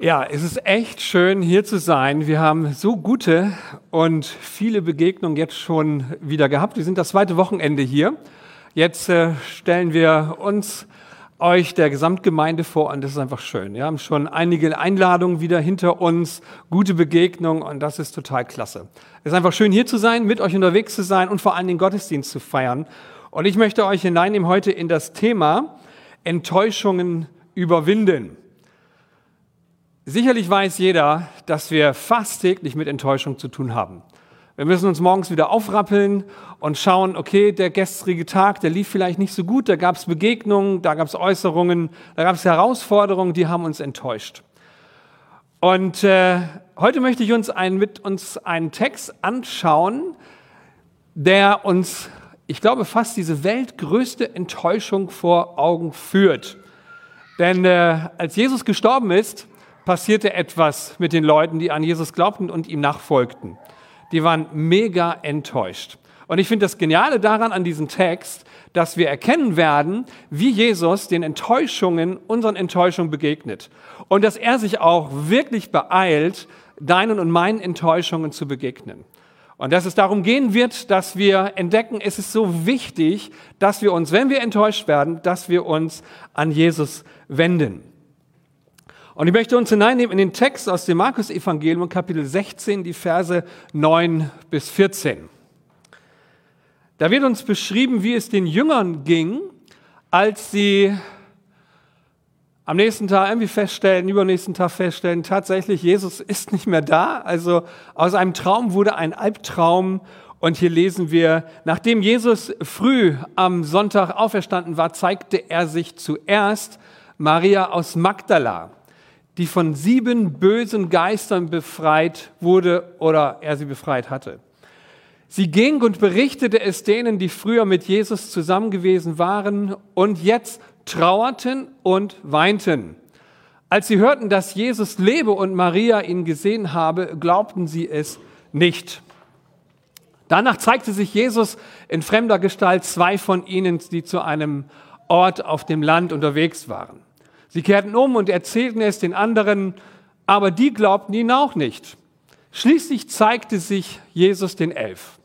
Ja, es ist echt schön, hier zu sein. Wir haben so gute und viele Begegnungen jetzt schon wieder gehabt. Wir sind das zweite Wochenende hier. Jetzt äh, stellen wir uns euch der Gesamtgemeinde vor und das ist einfach schön. Wir haben schon einige Einladungen wieder hinter uns, gute Begegnungen und das ist total klasse. Es ist einfach schön hier zu sein, mit euch unterwegs zu sein und vor allem den Gottesdienst zu feiern. Und ich möchte euch hineinnehmen heute in das Thema Enttäuschungen überwinden. Sicherlich weiß jeder, dass wir fast täglich mit Enttäuschung zu tun haben. Wir müssen uns morgens wieder aufrappeln und schauen, okay, der gestrige Tag, der lief vielleicht nicht so gut, da gab es Begegnungen, da gab es Äußerungen, da gab es Herausforderungen, die haben uns enttäuscht. Und äh, heute möchte ich uns ein, mit uns einen Text anschauen, der uns, ich glaube, fast diese weltgrößte Enttäuschung vor Augen führt. Denn äh, als Jesus gestorben ist, passierte etwas mit den Leuten, die an Jesus glaubten und ihm nachfolgten. Die waren mega enttäuscht. Und ich finde das Geniale daran an diesem Text, dass wir erkennen werden, wie Jesus den Enttäuschungen, unseren Enttäuschungen begegnet. Und dass er sich auch wirklich beeilt, deinen und meinen Enttäuschungen zu begegnen. Und dass es darum gehen wird, dass wir entdecken, es ist so wichtig, dass wir uns, wenn wir enttäuscht werden, dass wir uns an Jesus wenden. Und ich möchte uns hineinnehmen in den Text aus dem Markus-Evangelium, Kapitel 16, die Verse 9 bis 14. Da wird uns beschrieben, wie es den Jüngern ging, als sie am nächsten Tag irgendwie feststellen, übernächsten Tag feststellen, tatsächlich, Jesus ist nicht mehr da. Also aus einem Traum wurde ein Albtraum. Und hier lesen wir, nachdem Jesus früh am Sonntag auferstanden war, zeigte er sich zuerst Maria aus Magdala die von sieben bösen Geistern befreit wurde oder er sie befreit hatte. Sie ging und berichtete es denen, die früher mit Jesus zusammen gewesen waren und jetzt trauerten und weinten. Als sie hörten, dass Jesus lebe und Maria ihn gesehen habe, glaubten sie es nicht. Danach zeigte sich Jesus in fremder Gestalt zwei von ihnen, die zu einem Ort auf dem Land unterwegs waren. Sie kehrten um und erzählten es den anderen, aber die glaubten ihn auch nicht. Schließlich zeigte sich Jesus den Elf.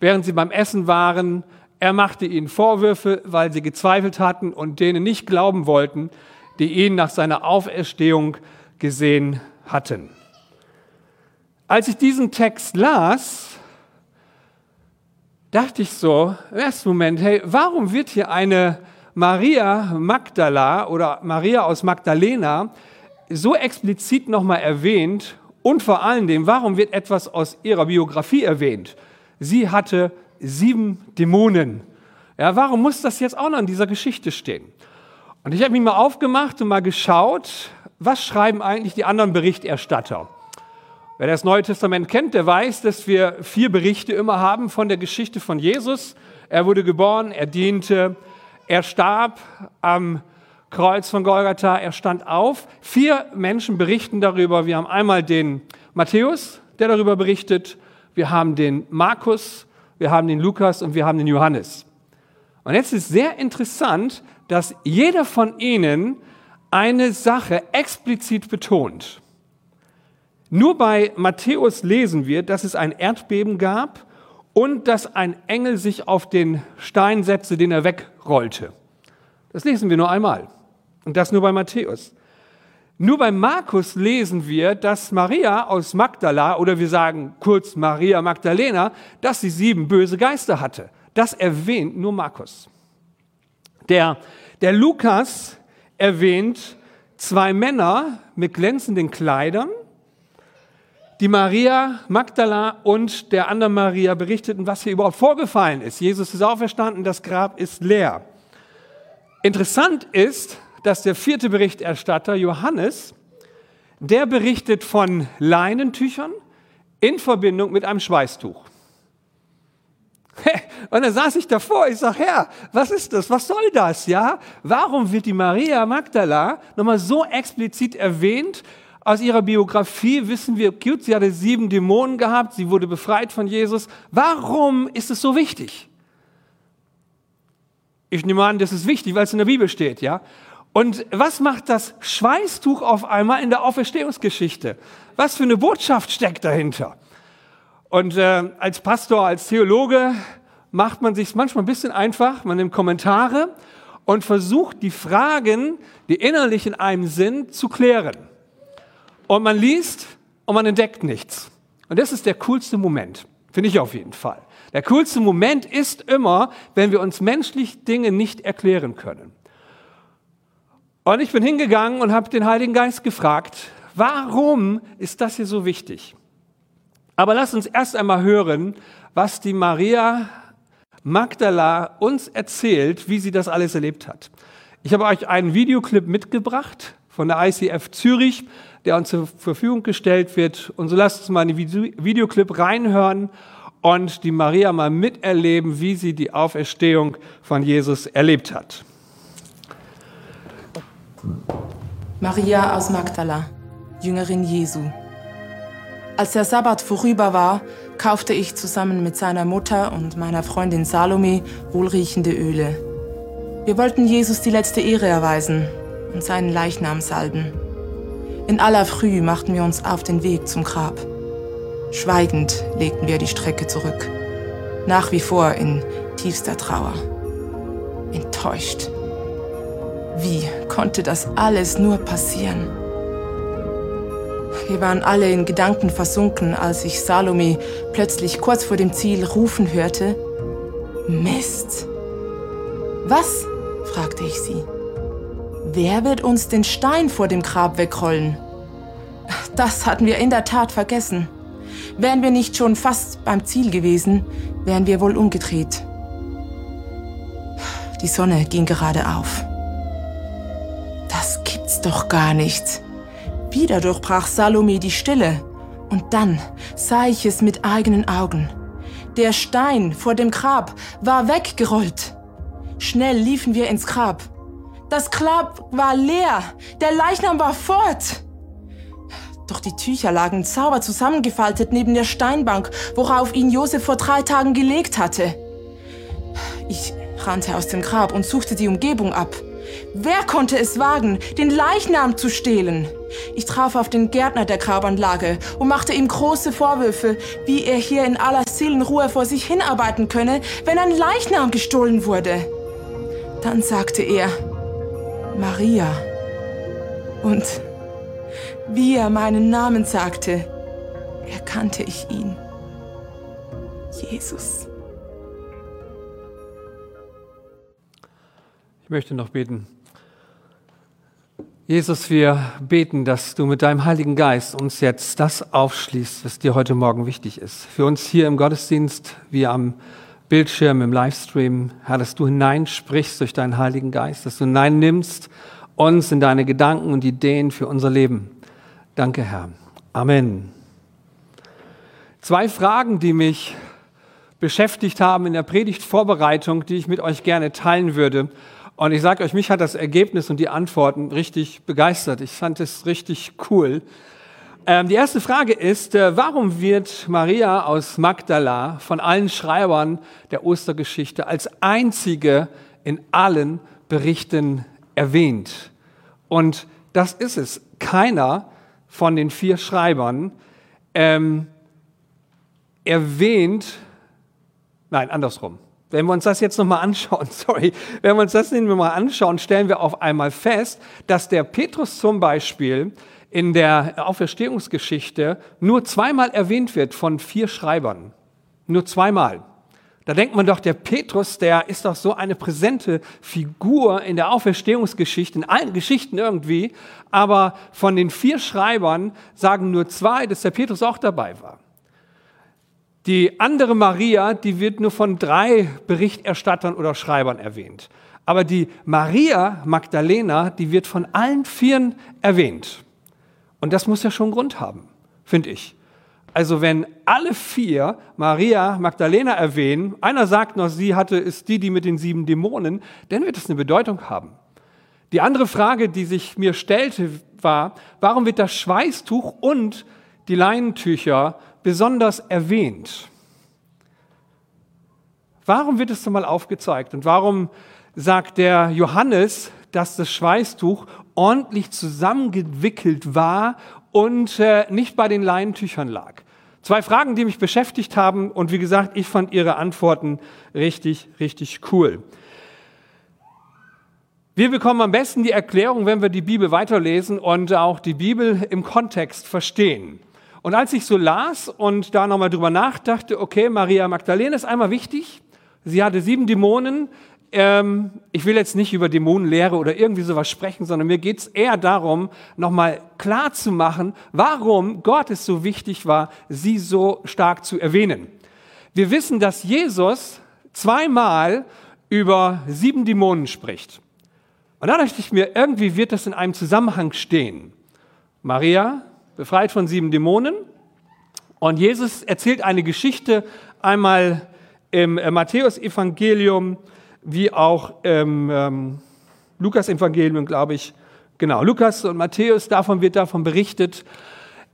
Während sie beim Essen waren, er machte ihnen Vorwürfe, weil sie gezweifelt hatten und denen nicht glauben wollten, die ihn nach seiner Auferstehung gesehen hatten. Als ich diesen Text las, dachte ich so, im ersten Moment, hey, warum wird hier eine Maria Magdala oder Maria aus Magdalena so explizit nochmal erwähnt und vor allen Dingen, warum wird etwas aus ihrer Biografie erwähnt? Sie hatte sieben Dämonen. Ja, warum muss das jetzt auch noch in dieser Geschichte stehen? Und ich habe mich mal aufgemacht und mal geschaut, was schreiben eigentlich die anderen Berichterstatter? Wer das Neue Testament kennt, der weiß, dass wir vier Berichte immer haben von der Geschichte von Jesus. Er wurde geboren, er diente, er starb am Kreuz von Golgatha, er stand auf. Vier Menschen berichten darüber. Wir haben einmal den Matthäus, der darüber berichtet. Wir haben den Markus, wir haben den Lukas und wir haben den Johannes. Und jetzt ist sehr interessant, dass jeder von ihnen eine Sache explizit betont. Nur bei Matthäus lesen wir, dass es ein Erdbeben gab und dass ein Engel sich auf den Stein setzte, den er wegrollte. Das lesen wir nur einmal. Und das nur bei Matthäus. Nur bei Markus lesen wir, dass Maria aus Magdala, oder wir sagen kurz Maria Magdalena, dass sie sieben böse Geister hatte. Das erwähnt nur Markus. Der, der Lukas erwähnt zwei Männer mit glänzenden Kleidern, die Maria Magdala und der anderen Maria berichteten, was hier überhaupt vorgefallen ist. Jesus ist auferstanden, das Grab ist leer. Interessant ist, dass der vierte Berichterstatter Johannes, der berichtet von Leinentüchern in Verbindung mit einem Schweißtuch. Und dann saß ich davor, ich sage, Herr, was ist das? Was soll das? Ja? Warum wird die Maria Magdala nochmal so explizit erwähnt? Aus ihrer Biografie wissen wir, gut, sie hatte sieben Dämonen gehabt, sie wurde befreit von Jesus. Warum ist es so wichtig? Ich nehme an, das ist wichtig, weil es in der Bibel steht, ja. Und was macht das Schweißtuch auf einmal in der Auferstehungsgeschichte? Was für eine Botschaft steckt dahinter? Und äh, als Pastor, als Theologe macht man sich manchmal ein bisschen einfach. Man nimmt Kommentare und versucht die Fragen, die innerlich in einem sind, zu klären. Und man liest und man entdeckt nichts. Und das ist der coolste Moment, finde ich auf jeden Fall. Der coolste Moment ist immer, wenn wir uns menschlich Dinge nicht erklären können. Und ich bin hingegangen und habe den Heiligen Geist gefragt, warum ist das hier so wichtig? Aber lasst uns erst einmal hören, was die Maria Magdala uns erzählt, wie sie das alles erlebt hat. Ich habe euch einen Videoclip mitgebracht von der ICF Zürich, der uns zur Verfügung gestellt wird. Und so lasst uns mal in den Videoclip reinhören und die Maria mal miterleben, wie sie die Auferstehung von Jesus erlebt hat. Maria aus Magdala, Jüngerin Jesu. Als der Sabbat vorüber war, kaufte ich zusammen mit seiner Mutter und meiner Freundin Salome wohlriechende Öle. Wir wollten Jesus die letzte Ehre erweisen und seinen Leichnam salben. In aller Früh machten wir uns auf den Weg zum Grab. Schweigend legten wir die Strecke zurück, nach wie vor in tiefster Trauer. Enttäuscht. Wie konnte das alles nur passieren? Wir waren alle in Gedanken versunken, als ich Salome plötzlich kurz vor dem Ziel rufen hörte. Mist! Was? fragte ich sie. Wer wird uns den Stein vor dem Grab wegrollen? Das hatten wir in der Tat vergessen. Wären wir nicht schon fast beim Ziel gewesen, wären wir wohl umgedreht. Die Sonne ging gerade auf. Das gibt's doch gar nicht. Wieder durchbrach Salome die Stille. Und dann sah ich es mit eigenen Augen. Der Stein vor dem Grab war weggerollt. Schnell liefen wir ins Grab. Das Grab war leer. Der Leichnam war fort. Doch die Tücher lagen sauber zusammengefaltet neben der Steinbank, worauf ihn Josef vor drei Tagen gelegt hatte. Ich rannte aus dem Grab und suchte die Umgebung ab. Wer konnte es wagen, den Leichnam zu stehlen? Ich traf auf den Gärtner der Grabanlage und machte ihm große Vorwürfe, wie er hier in aller Seelenruhe vor sich hinarbeiten könne, wenn ein Leichnam gestohlen wurde. Dann sagte er, Maria. Und wie er meinen Namen sagte, erkannte ich ihn. Jesus. Ich möchte noch beten. Jesus, wir beten, dass du mit deinem Heiligen Geist uns jetzt das aufschließt, was dir heute Morgen wichtig ist. Für uns hier im Gottesdienst, wie am Bildschirm, im Livestream, Herr, dass du hineinsprichst durch deinen Heiligen Geist, dass du hineinnimmst uns in deine Gedanken und Ideen für unser Leben. Danke, Herr. Amen. Zwei Fragen, die mich beschäftigt haben in der Predigtvorbereitung, die ich mit euch gerne teilen würde. Und ich sage euch, mich hat das Ergebnis und die Antworten richtig begeistert. Ich fand es richtig cool. Ähm, die erste Frage ist, äh, warum wird Maria aus Magdala von allen Schreibern der Ostergeschichte als einzige in allen Berichten erwähnt? Und das ist es. Keiner von den vier Schreibern ähm, erwähnt, nein, andersrum. Wenn wir uns das jetzt nochmal anschauen, sorry, wenn wir uns das mal anschauen, stellen wir auf einmal fest, dass der Petrus zum Beispiel in der Auferstehungsgeschichte nur zweimal erwähnt wird von vier Schreibern. Nur zweimal. Da denkt man doch, der Petrus, der ist doch so eine präsente Figur in der Auferstehungsgeschichte, in allen Geschichten irgendwie. Aber von den vier Schreibern sagen nur zwei, dass der Petrus auch dabei war. Die andere Maria, die wird nur von drei Berichterstattern oder Schreibern erwähnt. Aber die Maria Magdalena, die wird von allen Vieren erwähnt. Und das muss ja schon Grund haben, finde ich. Also wenn alle vier Maria Magdalena erwähnen, einer sagt noch, sie hatte, ist die, die mit den sieben Dämonen, dann wird das eine Bedeutung haben. Die andere Frage, die sich mir stellte, war, warum wird das Schweißtuch und die Leinentücher besonders erwähnt? Warum wird es mal aufgezeigt? Und warum sagt der Johannes, dass das Schweißtuch ordentlich zusammengewickelt war und äh, nicht bei den Leinentüchern lag. Zwei Fragen, die mich beschäftigt haben und wie gesagt, ich fand Ihre Antworten richtig, richtig cool. Wir bekommen am besten die Erklärung, wenn wir die Bibel weiterlesen und auch die Bibel im Kontext verstehen. Und als ich so las und da nochmal drüber nachdachte, okay, Maria Magdalena ist einmal wichtig. Sie hatte sieben Dämonen. Ähm, ich will jetzt nicht über Dämonenlehre oder irgendwie sowas sprechen, sondern mir geht es eher darum, nochmal klar zu machen, warum Gott es so wichtig war, sie so stark zu erwähnen. Wir wissen, dass Jesus zweimal über sieben Dämonen spricht. Und da dachte ich mir, irgendwie wird das in einem Zusammenhang stehen. Maria befreit von sieben Dämonen. Und Jesus erzählt eine Geschichte einmal im äh, Matthäus-Evangelium wie auch im ähm, Lukas-Evangelium, glaube ich. Genau, Lukas und Matthäus, davon wird davon berichtet.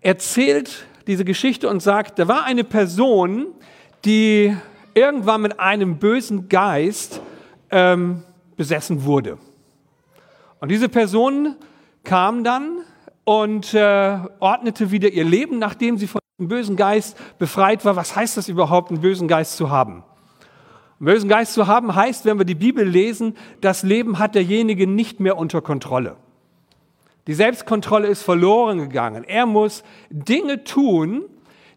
Erzählt diese Geschichte und sagt, da war eine Person, die irgendwann mit einem bösen Geist ähm, besessen wurde. Und diese Person kam dann und äh, ordnete wieder ihr Leben, nachdem sie von dem bösen Geist befreit war. Was heißt das überhaupt, einen bösen Geist zu haben? Einen bösen Geist zu haben heißt, wenn wir die Bibel lesen, das Leben hat derjenige nicht mehr unter Kontrolle. Die Selbstkontrolle ist verloren gegangen. Er muss Dinge tun,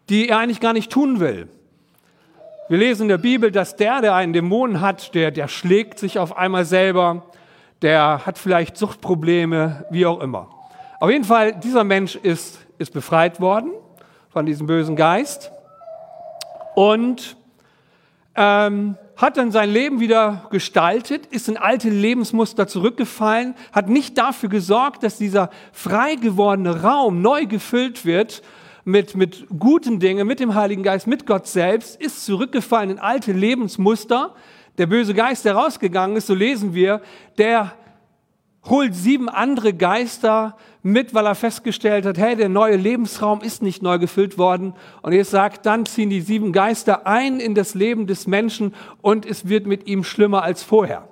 die er eigentlich gar nicht tun will. Wir lesen in der Bibel, dass der, der einen Dämon hat, der, der schlägt sich auf einmal selber, der hat vielleicht Suchtprobleme, wie auch immer. Auf jeden Fall, dieser Mensch ist, ist befreit worden von diesem bösen Geist und ähm, hat dann sein Leben wieder gestaltet, ist in alte Lebensmuster zurückgefallen, hat nicht dafür gesorgt, dass dieser frei gewordene Raum neu gefüllt wird mit, mit guten Dingen, mit dem Heiligen Geist, mit Gott selbst, ist zurückgefallen in alte Lebensmuster. Der böse Geist, der rausgegangen ist, so lesen wir, der holt sieben andere Geister mit, weil er festgestellt hat, hey, der neue Lebensraum ist nicht neu gefüllt worden. Und er sagt, dann ziehen die sieben Geister ein in das Leben des Menschen und es wird mit ihm schlimmer als vorher.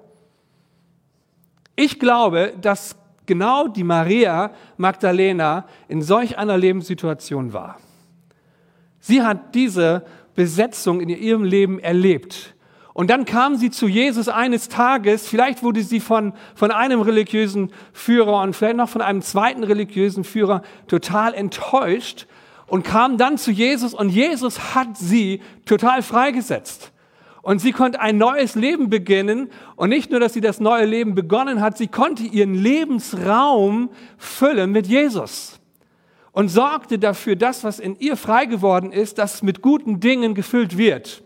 Ich glaube, dass genau die Maria Magdalena in solch einer Lebenssituation war. Sie hat diese Besetzung in ihrem Leben erlebt. Und dann kam sie zu Jesus eines Tages, vielleicht wurde sie von, von einem religiösen Führer und vielleicht noch von einem zweiten religiösen Führer total enttäuscht und kam dann zu Jesus und Jesus hat sie total freigesetzt. Und sie konnte ein neues Leben beginnen. Und nicht nur, dass sie das neue Leben begonnen hat, sie konnte ihren Lebensraum füllen mit Jesus. Und sorgte dafür, dass was in ihr frei geworden ist, dass mit guten Dingen gefüllt wird.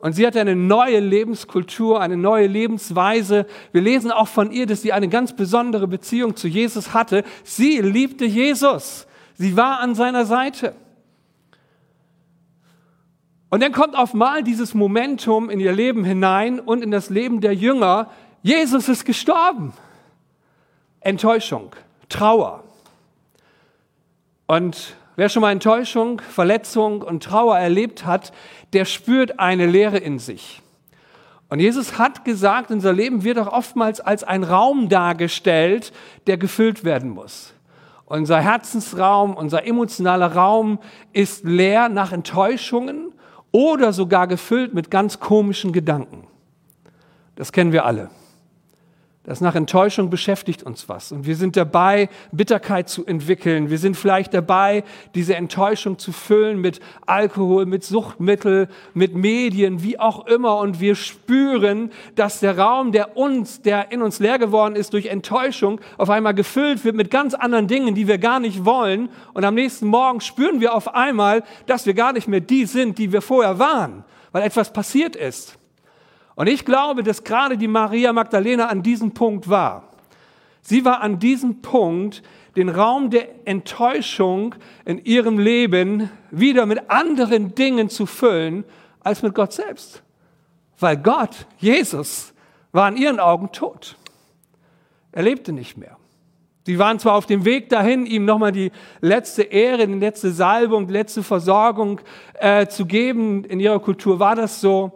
Und sie hatte eine neue Lebenskultur, eine neue Lebensweise. Wir lesen auch von ihr, dass sie eine ganz besondere Beziehung zu Jesus hatte. Sie liebte Jesus. Sie war an seiner Seite. Und dann kommt auf mal dieses Momentum in ihr Leben hinein und in das Leben der Jünger. Jesus ist gestorben. Enttäuschung, Trauer. Und wer schon mal Enttäuschung, Verletzung und Trauer erlebt hat, der spürt eine Leere in sich. Und Jesus hat gesagt, unser Leben wird auch oftmals als ein Raum dargestellt, der gefüllt werden muss. Unser Herzensraum, unser emotionaler Raum ist leer nach Enttäuschungen oder sogar gefüllt mit ganz komischen Gedanken. Das kennen wir alle. Das nach Enttäuschung beschäftigt uns was. Und wir sind dabei, Bitterkeit zu entwickeln. Wir sind vielleicht dabei, diese Enttäuschung zu füllen mit Alkohol, mit Suchtmittel, mit Medien, wie auch immer. Und wir spüren, dass der Raum, der uns, der in uns leer geworden ist durch Enttäuschung, auf einmal gefüllt wird mit ganz anderen Dingen, die wir gar nicht wollen. Und am nächsten Morgen spüren wir auf einmal, dass wir gar nicht mehr die sind, die wir vorher waren, weil etwas passiert ist. Und ich glaube, dass gerade die Maria Magdalena an diesem Punkt war. Sie war an diesem Punkt, den Raum der Enttäuschung in ihrem Leben wieder mit anderen Dingen zu füllen als mit Gott selbst. Weil Gott, Jesus, war in ihren Augen tot. Er lebte nicht mehr. Sie waren zwar auf dem Weg dahin, ihm nochmal die letzte Ehre, die letzte Salbung, die letzte Versorgung äh, zu geben. In ihrer Kultur war das so.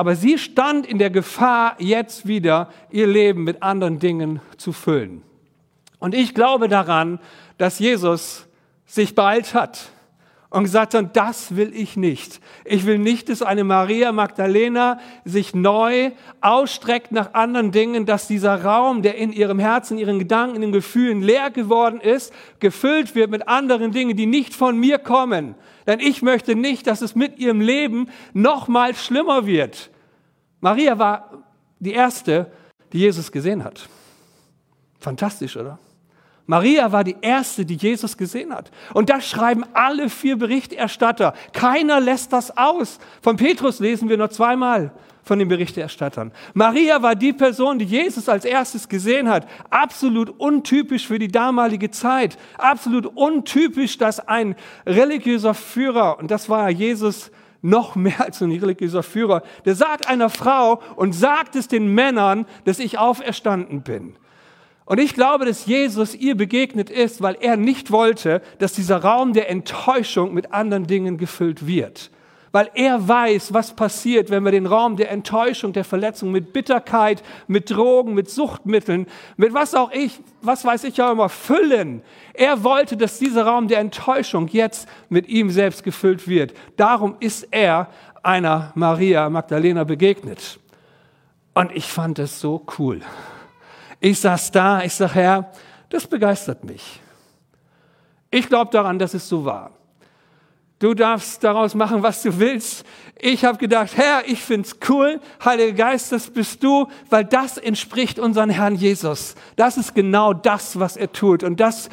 Aber sie stand in der Gefahr, jetzt wieder ihr Leben mit anderen Dingen zu füllen. Und ich glaube daran, dass Jesus sich beeilt hat und gesagt hat, das will ich nicht. Ich will nicht, dass eine Maria Magdalena sich neu ausstreckt nach anderen Dingen, dass dieser Raum, der in ihrem Herzen, ihren Gedanken, in den Gefühlen leer geworden ist, gefüllt wird mit anderen Dingen, die nicht von mir kommen. Denn ich möchte nicht, dass es mit ihrem Leben noch mal schlimmer wird. Maria war die erste, die Jesus gesehen hat. Fantastisch, oder? Maria war die erste, die Jesus gesehen hat. Und das schreiben alle vier Berichterstatter. Keiner lässt das aus. Von Petrus lesen wir nur zweimal von den Berichterstattern. Maria war die Person, die Jesus als erstes gesehen hat. Absolut untypisch für die damalige Zeit. Absolut untypisch, dass ein religiöser Führer, und das war Jesus noch mehr als ein religiöser Führer, der sagt einer Frau und sagt es den Männern, dass ich auferstanden bin. Und ich glaube, dass Jesus ihr begegnet ist, weil er nicht wollte, dass dieser Raum der Enttäuschung mit anderen Dingen gefüllt wird. Weil er weiß, was passiert, wenn wir den Raum der Enttäuschung, der Verletzung mit Bitterkeit, mit Drogen, mit Suchtmitteln, mit was auch ich, was weiß ich auch immer, füllen. Er wollte, dass dieser Raum der Enttäuschung jetzt mit ihm selbst gefüllt wird. Darum ist er einer Maria Magdalena begegnet. Und ich fand es so cool. Ich saß da, ich sage, Herr, das begeistert mich. Ich glaube daran, dass es so war. Du darfst daraus machen, was du willst. Ich habe gedacht, Herr, ich find's cool. Heiliger Geist, das bist du, weil das entspricht unserem Herrn Jesus. Das ist genau das, was er tut. Und das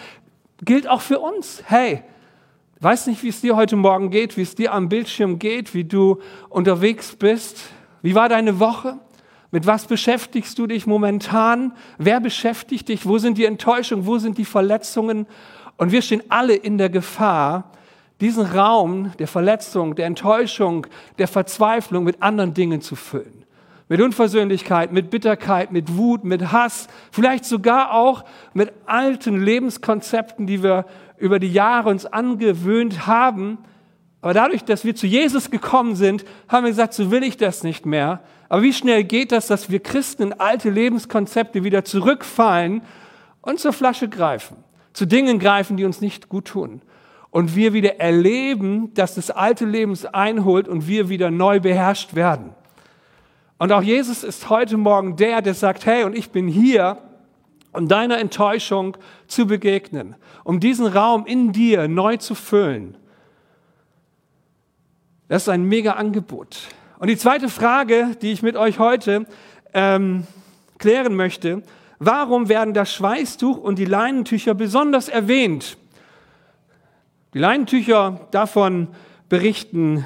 gilt auch für uns. Hey, weiß nicht, wie es dir heute Morgen geht, wie es dir am Bildschirm geht, wie du unterwegs bist. Wie war deine Woche? Mit was beschäftigst du dich momentan? Wer beschäftigt dich? Wo sind die Enttäuschungen? Wo sind die Verletzungen? Und wir stehen alle in der Gefahr, diesen Raum der Verletzung, der Enttäuschung, der Verzweiflung mit anderen Dingen zu füllen. Mit Unversöhnlichkeit, mit Bitterkeit, mit Wut, mit Hass, vielleicht sogar auch mit alten Lebenskonzepten, die wir über die Jahre uns angewöhnt haben. Aber dadurch, dass wir zu Jesus gekommen sind, haben wir gesagt, so will ich das nicht mehr. Aber wie schnell geht das, dass wir Christen in alte Lebenskonzepte wieder zurückfallen und zur Flasche greifen, zu Dingen greifen, die uns nicht gut tun. Und wir wieder erleben, dass das alte Leben uns einholt und wir wieder neu beherrscht werden. Und auch Jesus ist heute Morgen der, der sagt, hey, und ich bin hier, um deiner Enttäuschung zu begegnen, um diesen Raum in dir neu zu füllen. Das ist ein mega Angebot. Und die zweite Frage, die ich mit euch heute ähm, klären möchte, warum werden das Schweißtuch und die Leinentücher besonders erwähnt? Die Leinentücher, davon berichten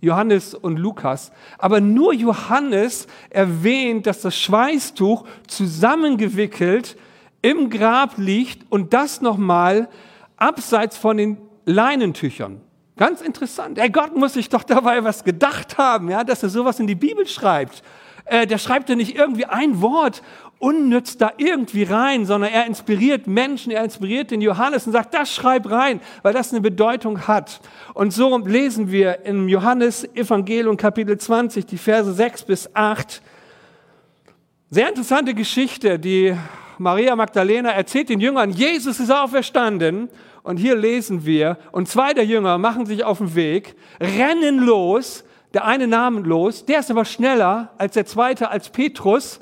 Johannes und Lukas. Aber nur Johannes erwähnt, dass das Schweißtuch zusammengewickelt im Grab liegt und das nochmal abseits von den Leinentüchern. Ganz interessant. Ey, Gott muss sich doch dabei was gedacht haben, ja, dass er sowas in die Bibel schreibt. Äh, der schreibt ja nicht irgendwie ein Wort unnütz da irgendwie rein, sondern er inspiriert Menschen, er inspiriert den Johannes und sagt, das schreib rein, weil das eine Bedeutung hat. Und so lesen wir im Johannes Evangelium Kapitel 20, die Verse 6 bis 8. Sehr interessante Geschichte, die Maria Magdalena erzählt den Jüngern, Jesus ist auferstanden und hier lesen wir, und zwei der Jünger machen sich auf den Weg, rennen los, der eine namenlos, der ist aber schneller als der zweite, als Petrus.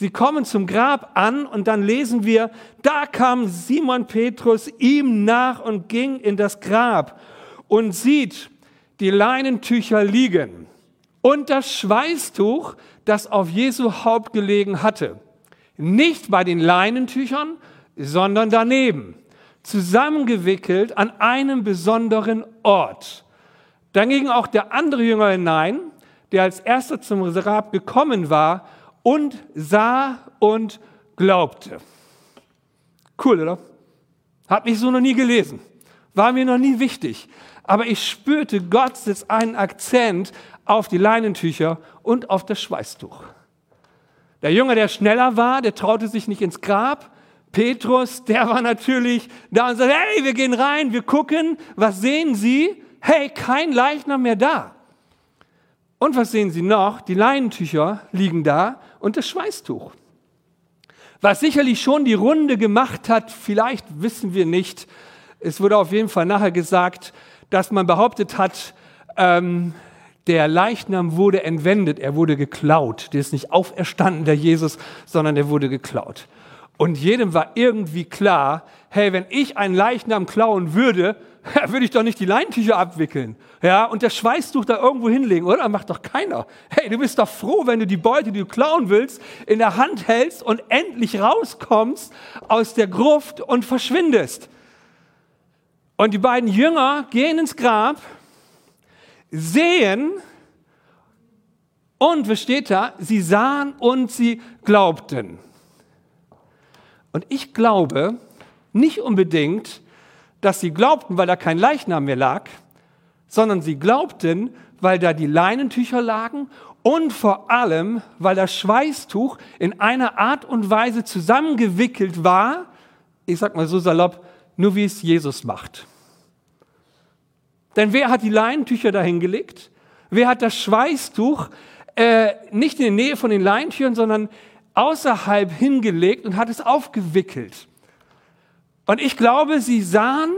Sie kommen zum Grab an und dann lesen wir, da kam Simon Petrus ihm nach und ging in das Grab und sieht die Leinentücher liegen und das Schweißtuch, das auf Jesu Haupt gelegen hatte. Nicht bei den Leinentüchern, sondern daneben zusammengewickelt an einem besonderen Ort. Dann ging auch der andere Jünger hinein, der als erster zum Grab gekommen war und sah und glaubte. Cool, oder? Hab ich so noch nie gelesen. War mir noch nie wichtig. Aber ich spürte, Gott setzt einen Akzent auf die Leinentücher und auf das Schweißtuch. Der Jünger, der schneller war, der traute sich nicht ins Grab, Petrus, der war natürlich da und sagt, hey, wir gehen rein, wir gucken, was sehen Sie? Hey, kein Leichnam mehr da. Und was sehen Sie noch? Die Leinentücher liegen da und das Schweißtuch. Was sicherlich schon die Runde gemacht hat, vielleicht wissen wir nicht. Es wurde auf jeden Fall nachher gesagt, dass man behauptet hat, ähm, der Leichnam wurde entwendet, er wurde geklaut. Der ist nicht auferstanden, der Jesus, sondern er wurde geklaut. Und jedem war irgendwie klar, hey, wenn ich einen Leichnam klauen würde, würde ich doch nicht die Leintücher abwickeln, ja, und das Schweißtuch da irgendwo hinlegen, oder? Macht doch keiner. Hey, du bist doch froh, wenn du die Beute, die du klauen willst, in der Hand hältst und endlich rauskommst aus der Gruft und verschwindest. Und die beiden Jünger gehen ins Grab, sehen und, was steht da? Sie sahen und sie glaubten. Und ich glaube nicht unbedingt, dass sie glaubten, weil da kein Leichnam mehr lag, sondern sie glaubten, weil da die Leinentücher lagen und vor allem, weil das Schweißtuch in einer Art und Weise zusammengewickelt war, ich sag mal so salopp, nur wie es Jesus macht. Denn wer hat die Leinentücher dahin gelegt? Wer hat das Schweißtuch äh, nicht in der Nähe von den Leinentüchern, sondern außerhalb hingelegt und hat es aufgewickelt? Und ich glaube, sie sahen,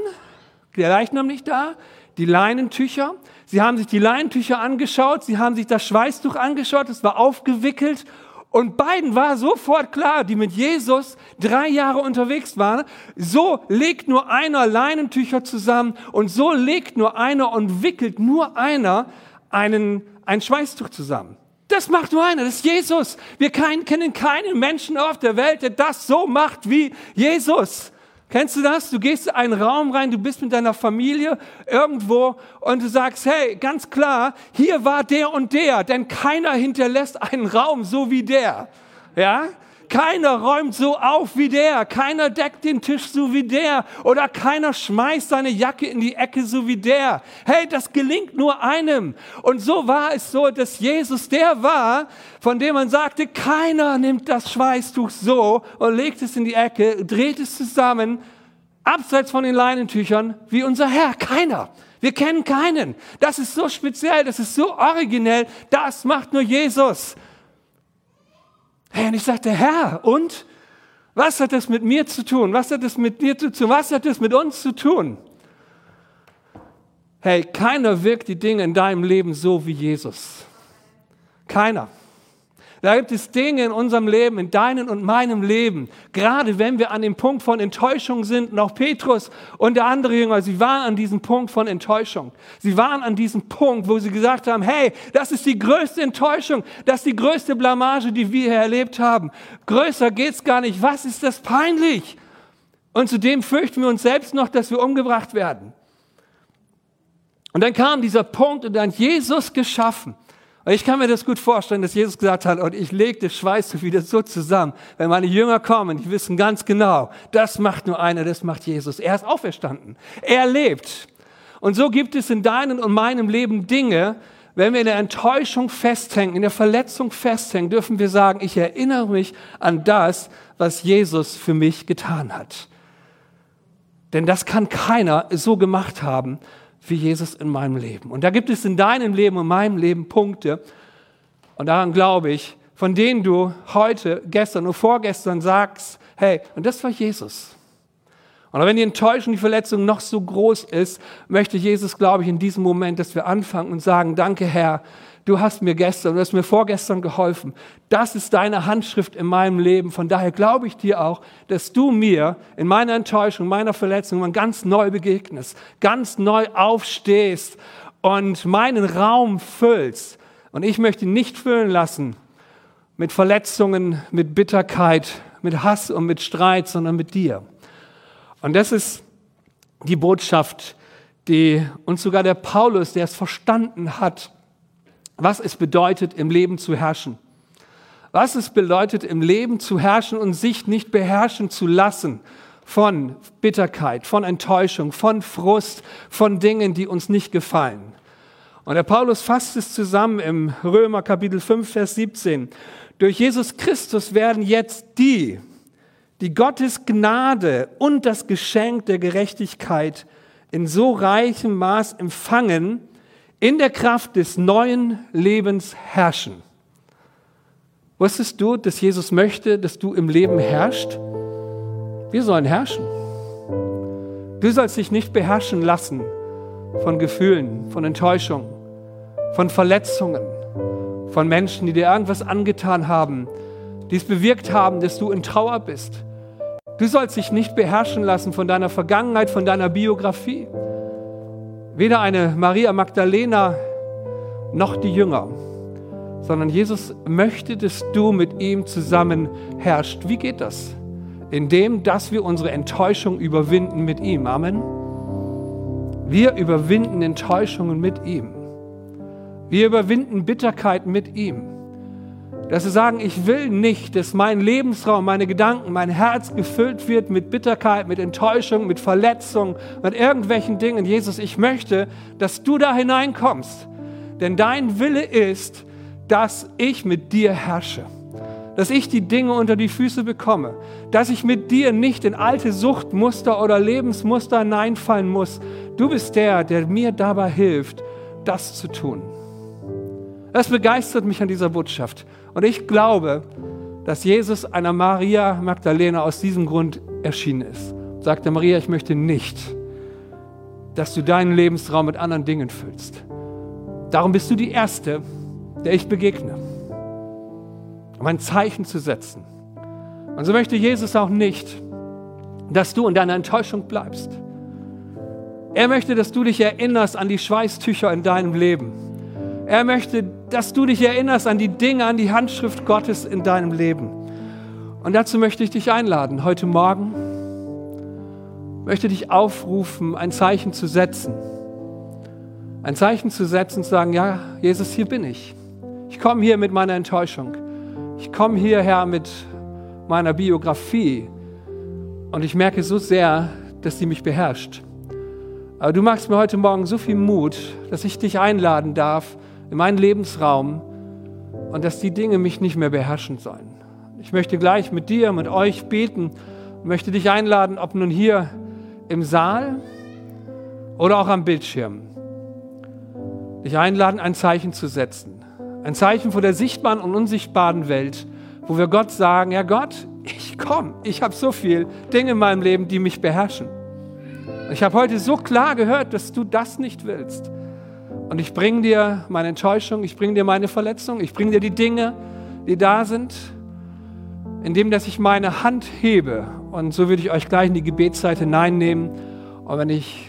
der Leichnam nicht da, die Leinentücher. Sie haben sich die Leinentücher angeschaut, sie haben sich das Schweißtuch angeschaut, es war aufgewickelt. Und beiden war sofort klar, die mit Jesus drei Jahre unterwegs waren, so legt nur einer Leinentücher zusammen und so legt nur einer und wickelt nur einer einen, ein Schweißtuch zusammen. Das macht nur einer, das ist Jesus. Wir kennen keinen Menschen auf der Welt, der das so macht wie Jesus. Kennst du das? Du gehst in einen Raum rein, du bist mit deiner Familie irgendwo und du sagst, hey, ganz klar, hier war der und der, denn keiner hinterlässt einen Raum so wie der. Ja? Keiner räumt so auf wie der, keiner deckt den Tisch so wie der oder keiner schmeißt seine Jacke in die Ecke so wie der. Hey, das gelingt nur einem. Und so war es so, dass Jesus der war, von dem man sagte, keiner nimmt das Schweißtuch so und legt es in die Ecke, dreht es zusammen, abseits von den Leinentüchern, wie unser Herr. Keiner. Wir kennen keinen. Das ist so speziell, das ist so originell, das macht nur Jesus. Hey, und ich sagte, Herr, und? Was hat das mit mir zu tun? Was hat das mit dir zu tun? Was hat das mit uns zu tun? Hey, keiner wirkt die Dinge in deinem Leben so wie Jesus. Keiner. Da gibt es Dinge in unserem Leben, in deinem und meinem Leben, gerade wenn wir an dem Punkt von Enttäuschung sind, und auch Petrus und der andere Jünger, sie waren an diesem Punkt von Enttäuschung. Sie waren an diesem Punkt, wo sie gesagt haben, hey, das ist die größte Enttäuschung, das ist die größte Blamage, die wir hier erlebt haben. Größer geht's gar nicht. Was ist das peinlich? Und zudem fürchten wir uns selbst noch, dass wir umgebracht werden. Und dann kam dieser Punkt und dann Jesus geschaffen. Und ich kann mir das gut vorstellen, dass Jesus gesagt hat, und ich lege das Schweiß wieder so zusammen. Wenn meine Jünger kommen, die wissen ganz genau, das macht nur einer, das macht Jesus. Er ist auferstanden. Er lebt. Und so gibt es in deinem und meinem Leben Dinge, wenn wir in der Enttäuschung festhängen, in der Verletzung festhängen, dürfen wir sagen, ich erinnere mich an das, was Jesus für mich getan hat. Denn das kann keiner so gemacht haben, wie Jesus in meinem Leben. Und da gibt es in deinem Leben und meinem Leben Punkte, und daran glaube ich, von denen du heute, gestern und vorgestern sagst, hey, und das war Jesus. Und wenn die Enttäuschung, die Verletzung noch so groß ist, möchte Jesus, glaube ich, in diesem Moment, dass wir anfangen und sagen, danke Herr, du hast mir gestern, du hast mir vorgestern geholfen. Das ist deine Handschrift in meinem Leben. Von daher glaube ich dir auch, dass du mir in meiner Enttäuschung, meiner Verletzung ganz neu begegnest, ganz neu aufstehst und meinen Raum füllst. Und ich möchte ihn nicht füllen lassen mit Verletzungen, mit Bitterkeit, mit Hass und mit Streit, sondern mit dir. Und das ist die Botschaft, die uns sogar der Paulus, der es verstanden hat, was es bedeutet, im Leben zu herrschen. Was es bedeutet, im Leben zu herrschen und sich nicht beherrschen zu lassen von Bitterkeit, von Enttäuschung, von Frust, von Dingen, die uns nicht gefallen. Und der Paulus fasst es zusammen im Römer Kapitel 5, Vers 17. Durch Jesus Christus werden jetzt die, die Gottes Gnade und das Geschenk der Gerechtigkeit in so reichem Maß empfangen, in der Kraft des neuen Lebens herrschen. Wusstest du, dass Jesus möchte, dass du im Leben herrschst? Wir sollen herrschen. Du sollst dich nicht beherrschen lassen von Gefühlen, von Enttäuschung, von Verletzungen, von Menschen, die dir irgendwas angetan haben, die es bewirkt haben, dass du in Trauer bist. Du sollst dich nicht beherrschen lassen von deiner Vergangenheit, von deiner Biografie. Weder eine Maria Magdalena noch die Jünger, sondern Jesus möchte, dass du mit ihm zusammen herrschst. Wie geht das? Indem, dass wir unsere Enttäuschung überwinden mit ihm. Amen. Wir überwinden Enttäuschungen mit ihm. Wir überwinden Bitterkeit mit ihm. Dass wir sagen, ich will nicht, dass mein Lebensraum, meine Gedanken, mein Herz gefüllt wird mit Bitterkeit, mit Enttäuschung, mit Verletzung, mit irgendwelchen Dingen. Jesus, ich möchte, dass du da hineinkommst. Denn dein Wille ist, dass ich mit dir herrsche dass ich die Dinge unter die Füße bekomme, dass ich mit dir nicht in alte Suchtmuster oder Lebensmuster hineinfallen muss. Du bist der, der mir dabei hilft, das zu tun. Das begeistert mich an dieser Botschaft. Und ich glaube, dass Jesus einer Maria Magdalena aus diesem Grund erschienen ist. Sagte Maria, ich möchte nicht, dass du deinen Lebensraum mit anderen Dingen füllst. Darum bist du die Erste, der ich begegne um ein Zeichen zu setzen. Und so möchte Jesus auch nicht, dass du in deiner Enttäuschung bleibst. Er möchte, dass du dich erinnerst an die Schweißtücher in deinem Leben. Er möchte, dass du dich erinnerst an die Dinge, an die Handschrift Gottes in deinem Leben. Und dazu möchte ich dich einladen, heute Morgen möchte dich aufrufen, ein Zeichen zu setzen. Ein Zeichen zu setzen und zu sagen, ja, Jesus, hier bin ich. Ich komme hier mit meiner Enttäuschung. Ich komme hierher mit meiner Biografie und ich merke so sehr, dass sie mich beherrscht. Aber du machst mir heute Morgen so viel Mut, dass ich dich einladen darf in meinen Lebensraum und dass die Dinge mich nicht mehr beherrschen sollen. Ich möchte gleich mit dir, mit euch beten und möchte dich einladen, ob nun hier im Saal oder auch am Bildschirm, dich einladen, ein Zeichen zu setzen. Ein Zeichen vor der sichtbaren und unsichtbaren Welt, wo wir Gott sagen, ja Gott, ich komme, ich habe so viele Dinge in meinem Leben, die mich beherrschen. Ich habe heute so klar gehört, dass du das nicht willst. Und ich bringe dir meine Enttäuschung, ich bringe dir meine Verletzung, ich bringe dir die Dinge, die da sind, indem dass ich meine Hand hebe. Und so würde ich euch gleich in die Gebetszeit hineinnehmen. Und wenn ich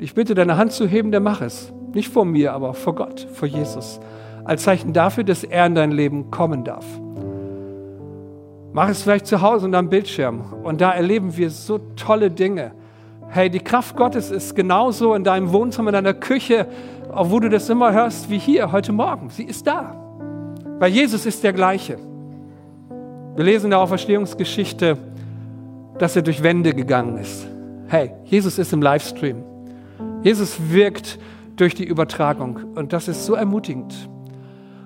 dich bitte, deine Hand zu heben, dann mach es. Nicht vor mir, aber vor Gott, vor Jesus als Zeichen dafür, dass er in dein Leben kommen darf. Mach es vielleicht zu Hause und am Bildschirm. Und da erleben wir so tolle Dinge. Hey, die Kraft Gottes ist genauso in deinem Wohnzimmer, in deiner Küche, wo du das immer hörst, wie hier heute Morgen. Sie ist da. Weil Jesus ist der gleiche. Wir lesen in der Auferstehungsgeschichte, dass er durch Wände gegangen ist. Hey, Jesus ist im Livestream. Jesus wirkt durch die Übertragung. Und das ist so ermutigend.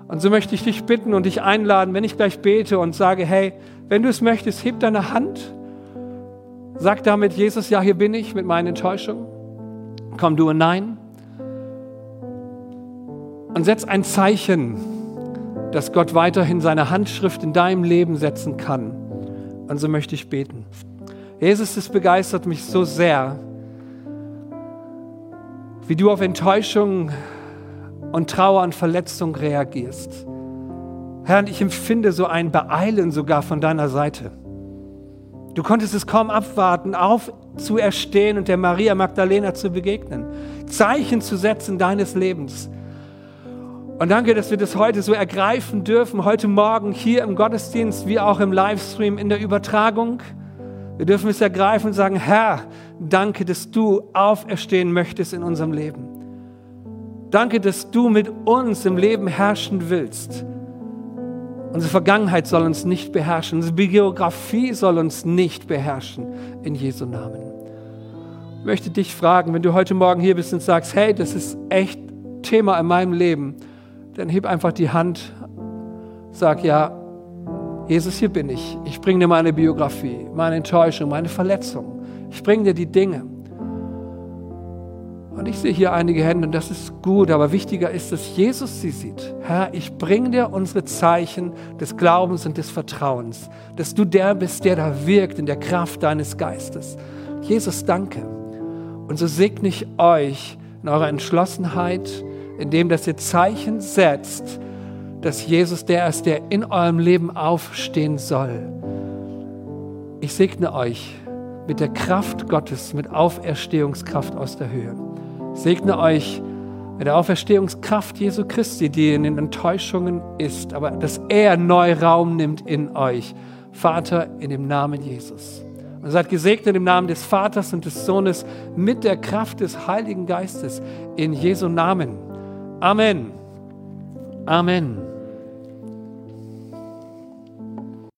Und so möchte ich dich bitten und dich einladen, wenn ich gleich bete und sage, hey, wenn du es möchtest, heb deine Hand. Sag damit, Jesus, ja, hier bin ich mit meinen Enttäuschungen. Komm du hinein. Und setz ein Zeichen, dass Gott weiterhin seine Handschrift in deinem Leben setzen kann. Und so möchte ich beten. Jesus, es begeistert mich so sehr, wie du auf Enttäuschung und Trauer und Verletzung reagierst. Herr, ich empfinde so ein Beeilen sogar von deiner Seite. Du konntest es kaum abwarten, aufzuerstehen und der Maria Magdalena zu begegnen, Zeichen zu setzen deines Lebens. Und danke, dass wir das heute so ergreifen dürfen, heute Morgen hier im Gottesdienst wie auch im Livestream in der Übertragung. Wir dürfen es ergreifen und sagen, Herr, danke, dass du auferstehen möchtest in unserem Leben. Danke, dass du mit uns im Leben herrschen willst. Unsere Vergangenheit soll uns nicht beherrschen. Unsere Biografie soll uns nicht beherrschen. In Jesu Namen. Ich möchte dich fragen, wenn du heute Morgen hier bist und sagst, hey, das ist echt Thema in meinem Leben, dann heb einfach die Hand. Sag, ja, Jesus, hier bin ich. Ich bringe dir meine Biografie, meine Enttäuschung, meine Verletzung. Ich bringe dir die Dinge. Und ich sehe hier einige Hände und das ist gut, aber wichtiger ist, dass Jesus sie sieht. Herr, ich bringe dir unsere Zeichen des Glaubens und des Vertrauens, dass du der bist, der da wirkt in der Kraft deines Geistes. Jesus, danke. Und so segne ich euch in eurer Entschlossenheit, indem dass ihr Zeichen setzt, dass Jesus der ist, der in eurem Leben aufstehen soll. Ich segne euch mit der Kraft Gottes, mit Auferstehungskraft aus der Höhe. Ich segne euch mit der Auferstehungskraft Jesu Christi, die in den Enttäuschungen ist, aber dass er neu Raum nimmt in euch. Vater, in dem Namen Jesus. Und seid gesegnet im Namen des Vaters und des Sohnes mit der Kraft des Heiligen Geistes in Jesu Namen. Amen. Amen.